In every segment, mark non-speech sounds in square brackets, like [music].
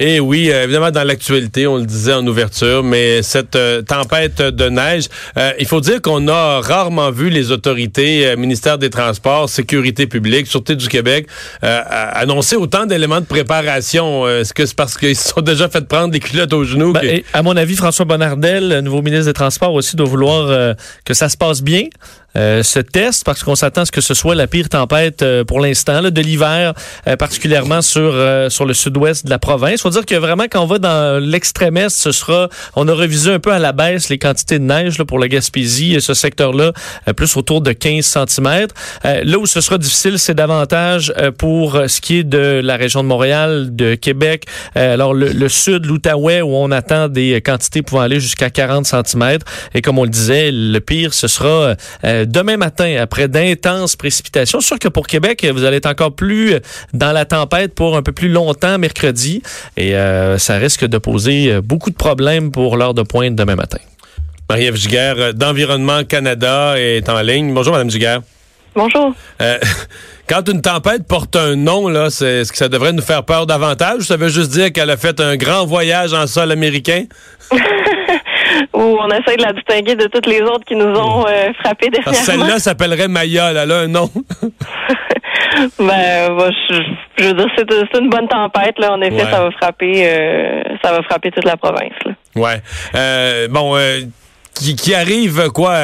Et oui, euh, évidemment, dans l'actualité, on le disait en ouverture, mais cette euh, tempête de neige, euh, il faut dire qu'on a rarement vu les autorités, ministère des Transports, Sécurité publique, Sûreté du Québec, annoncer autant d'éléments de préparation. Est-ce que c'est parce qu'ils se sont déjà fait prendre des culottes aux genoux? Ben, à mon avis, François Bonnardel, nouveau ministre des Transports aussi, doit vouloir que ça se passe bien. Euh, ce test parce qu'on s'attend à ce que ce soit la pire tempête euh, pour l'instant de l'hiver, euh, particulièrement sur sur le sud-ouest de la province. Faut dire que vraiment quand on va dans l'extrême est, ce sera, on a révisé un peu à la baisse les quantités de neige là, pour la Gaspésie et ce secteur-là plus autour de 15 cm. là où ce sera difficile, c'est davantage pour ce qui est de la région de Montréal, de Québec, alors le, le sud, l'Outaouais où on attend des quantités pouvant aller jusqu'à 40 cm. Et comme on le disait, le pire ce sera demain matin, après d'intenses précipitations. Sûr que pour Québec, vous allez être encore plus dans la tempête pour un peu plus longtemps mercredi. Et euh, ça risque de poser beaucoup de problèmes pour l'heure de pointe demain matin. Marie-Ève Giguère euh, d'Environnement Canada est en ligne. Bonjour, Mme Giguère. Bonjour. Euh, [laughs] quand une tempête porte un nom, là, c'est, est-ce que ça devrait nous faire peur davantage? Ça veut juste dire qu'elle a fait un grand voyage en sol américain? [laughs] [laughs] où on essaie de la distinguer de toutes les autres qui nous ont euh, frappés dernièrement. Celle-là s'appellerait Maya, elle a un nom. [laughs] ben, je, veux dire, c'est, une bonne tempête, là. En effet, ça va frapper, euh, ça va frapper toute la province, là. Ouais. Euh, bon, qui, arrive quoi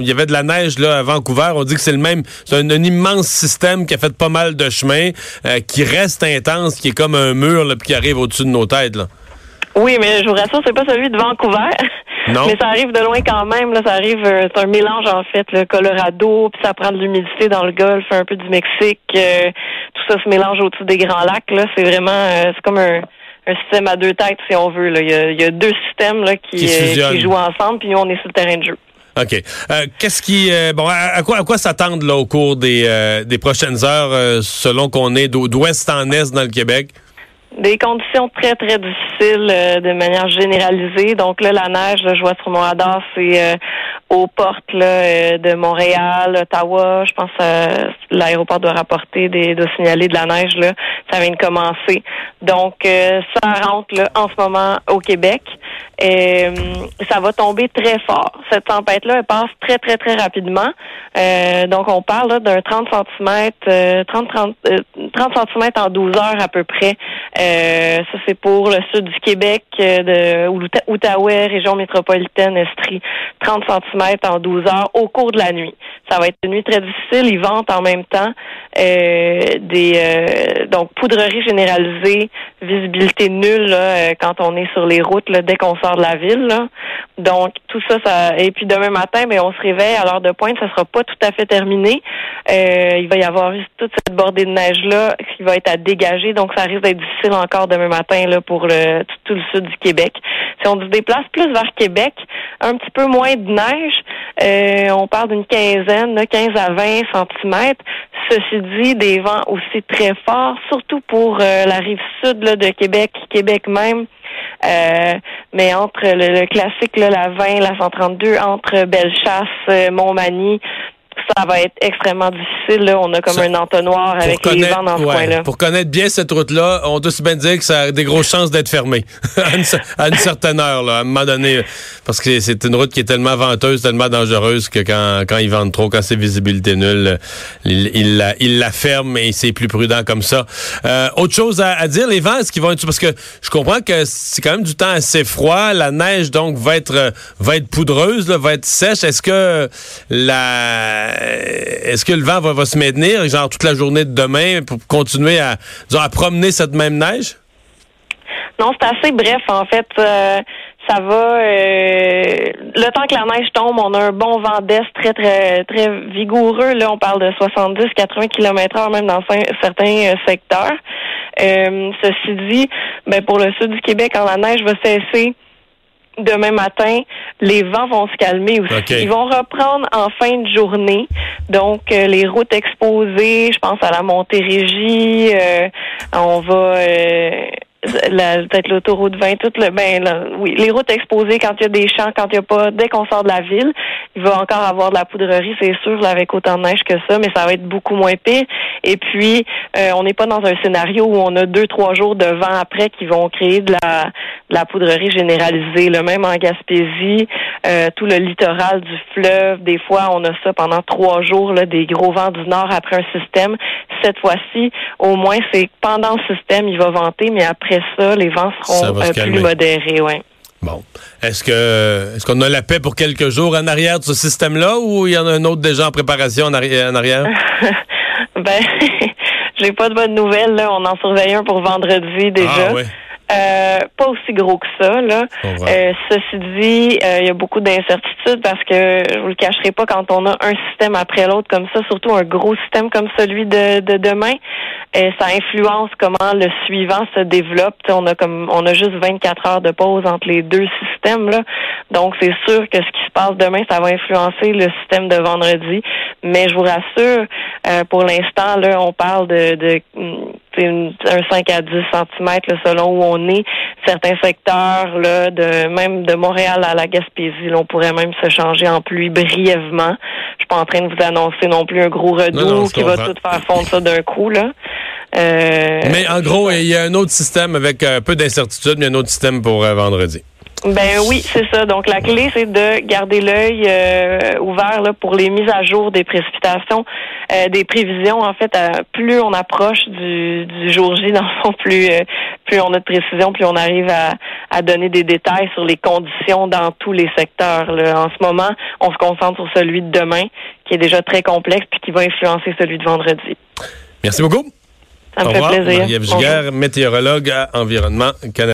Il y avait de la neige là à Vancouver. On dit que c'est le même, c'est un, immense système qui a fait pas mal de chemin, qui reste intense, qui est comme un mur là, puis qui arrive au-dessus de nos têtes. Là. Oui, mais je vous rassure, c'est pas celui de Vancouver. Non. [laughs] Mais ça arrive de loin quand même. Là, ça arrive, euh, c'est un mélange en fait, le Colorado, puis ça prend de l'humidité dans le Golfe, un peu du Mexique. Euh, tout ça se mélange au-dessus des grands lacs. Là, c'est vraiment, euh, c'est comme un, un, système à deux têtes si on veut. Là. Il, y a, il y a deux systèmes là, qui, qui, jouent ensemble, puis nous on est sur le terrain de jeu. OK. Qu'est-ce qui bon à, quoi à quoi s'attendre là au cours des, des prochaines heures selon qu'on est d'ouest en est dans le Québec? Des conditions très, très difficiles euh, de manière généralisée. Donc là, la neige, je vois sur mon radar, c'est euh, aux portes là, euh, de Montréal, Ottawa. Je pense que l'aéroport doit rapporter, des, doit signaler de la neige. Là. Ça vient de commencer. Donc, ça rentre là, en ce moment au Québec. Et, ça va tomber très fort. Cette tempête-là, elle passe très, très, très rapidement. donc, on parle d'un 30 cm, 30, 30, 30 cm en 12 heures à peu près. Euh, ça, c'est pour le sud du Québec, euh, de Outaouais, région métropolitaine, Estrie. 30 cm en 12 heures au cours de la nuit. Ça va être une nuit très difficile. Ils vantent en même temps euh, des donc poudrerie généralisée, visibilité nulle quand on est sur les routes dès qu'on sort de la ville. Donc tout ça, ça et puis demain matin, ben, on se réveille à l'heure de pointe, ça sera pas tout à fait terminé. il va y avoir toute cette bordée de neige là qui va être à dégager, donc ça risque d'être difficile encore demain matin là, pour tout, le sud du Québec. Si on se déplace plus vers Québec, un petit peu moins de neige, euh, on parle d'une quinzaine, 15 à 20 centimètres. Ceci dit, des vents aussi très forts, surtout pour euh, la rive sud de Québec, Québec même. Euh, mais entre le, classique, là, la 20, la 132, entre Bellechasse, Montmagny, ça va être extrêmement difficile. Là. On a comme un entonnoir avec les vents dans ce coin-là. Pour connaître bien cette route-là, on doit se bien dire que ça a des grosses chances d'être fermé [laughs] à, une, certaine heure, là, à un moment donné. Parce que c'est une route qui est tellement venteuse, tellement dangereuse que quand, quand ils vendent trop, quand c'est visibilité nulle, il, il, la, il la ferme et c'est plus prudent comme ça. Euh, autre chose à, dire, les vents, est-ce qu'ils vont être... Parce que je comprends que c'est quand même du temps assez froid. La neige, donc, va être, va être poudreuse, là, va être sèche. Est-ce que la est-ce que le vent va, se maintenir, genre toute la journée de demain, pour continuer à, promener cette même neige? Non, c'est assez bref, en fait. Euh, ça va. Euh, le temps que la neige tombe, on a un bon vent d'est très, très, très vigoureux. Là, on parle de 70-80 km heure, même dans certains secteurs. ceci dit, ben, pour le sud du Québec, quand la neige va cesser, demain matin, les vents vont se calmer aussi. Ils vont reprendre en fin de journée. Donc, euh, les routes exposées, je pense à la Montérégie, euh, on va... Peut-être l'autoroute 20, tout le, ben, oui, les routes exposées quand il y a des champs, quand il y a pas, dès qu'on sort de la ville, il va encore avoir de la poudrerie, c'est sûr, là, avec autant de neige que ça, mais ça va être beaucoup moins pire. Et puis, euh, on n'est pas dans un scénario où on a deux, trois jours de vent après qui vont créer de la, de la poudrerie généralisée. Le même en Gaspésie, euh, tout le littoral du fleuve, des fois, on a ça pendant trois jours, là, des gros vents du nord après un système. Cette fois-ci, au moins, c'est pendant le système, il va vanter, mais après ça, les vents seront euh, plus modérés, ouais. Bon. Est-ce que est-ce qu'on a la paix pour quelques jours en arrière de ce système-là ou il y en a un autre déjà en préparation en, arrière? [laughs] ben, [laughs] j'ai pas de bonnes nouvelles. Là. On en surveille un pour vendredi déjà. Ah, euh, pas aussi gros que ça. Là. Euh, ceci dit, euh, il y a beaucoup d'incertitudes parce que je vous le cacherai pas quand on a un système après l'autre comme ça, surtout un gros système comme celui de, de demain, ça influence comment le suivant se développe. on a comme on a juste 24 heures de pause entre les deux systèmes là, donc c'est sûr que ce qui se passe demain, ça va influencer le système de vendredi. Mais je vous rassure, pour l'instant là, on parle de, de un 5 à 10 cm selon où on est. Certains secteurs, là, de même de Montréal à la Gaspésie, on pourrait même se changer en pluie brièvement. Je suis pas en train de vous annoncer non plus un gros redout qui va tout faire fondre ça d'un coup. Là. Euh, mais en gros, il y a un autre système avec un peu d'incertitude, mais un autre système pour euh, vendredi. Ben oui, c'est ça. Donc la clé, c'est de garder l'œil euh, ouvert là, pour les mises à jour des précipitations, euh, des prévisions. En fait, euh, plus on approche du, du jour J, dans le fond, plus plus on a de précision, plus on arrive à, à donner des détails sur les conditions dans tous les secteurs. Là. En ce moment, on se concentre sur celui de demain, qui est déjà très complexe, puis qui va influencer celui de vendredi. Merci beaucoup. Ça me fait plaisir. Marie-Ève météorologue à Environnement Canada.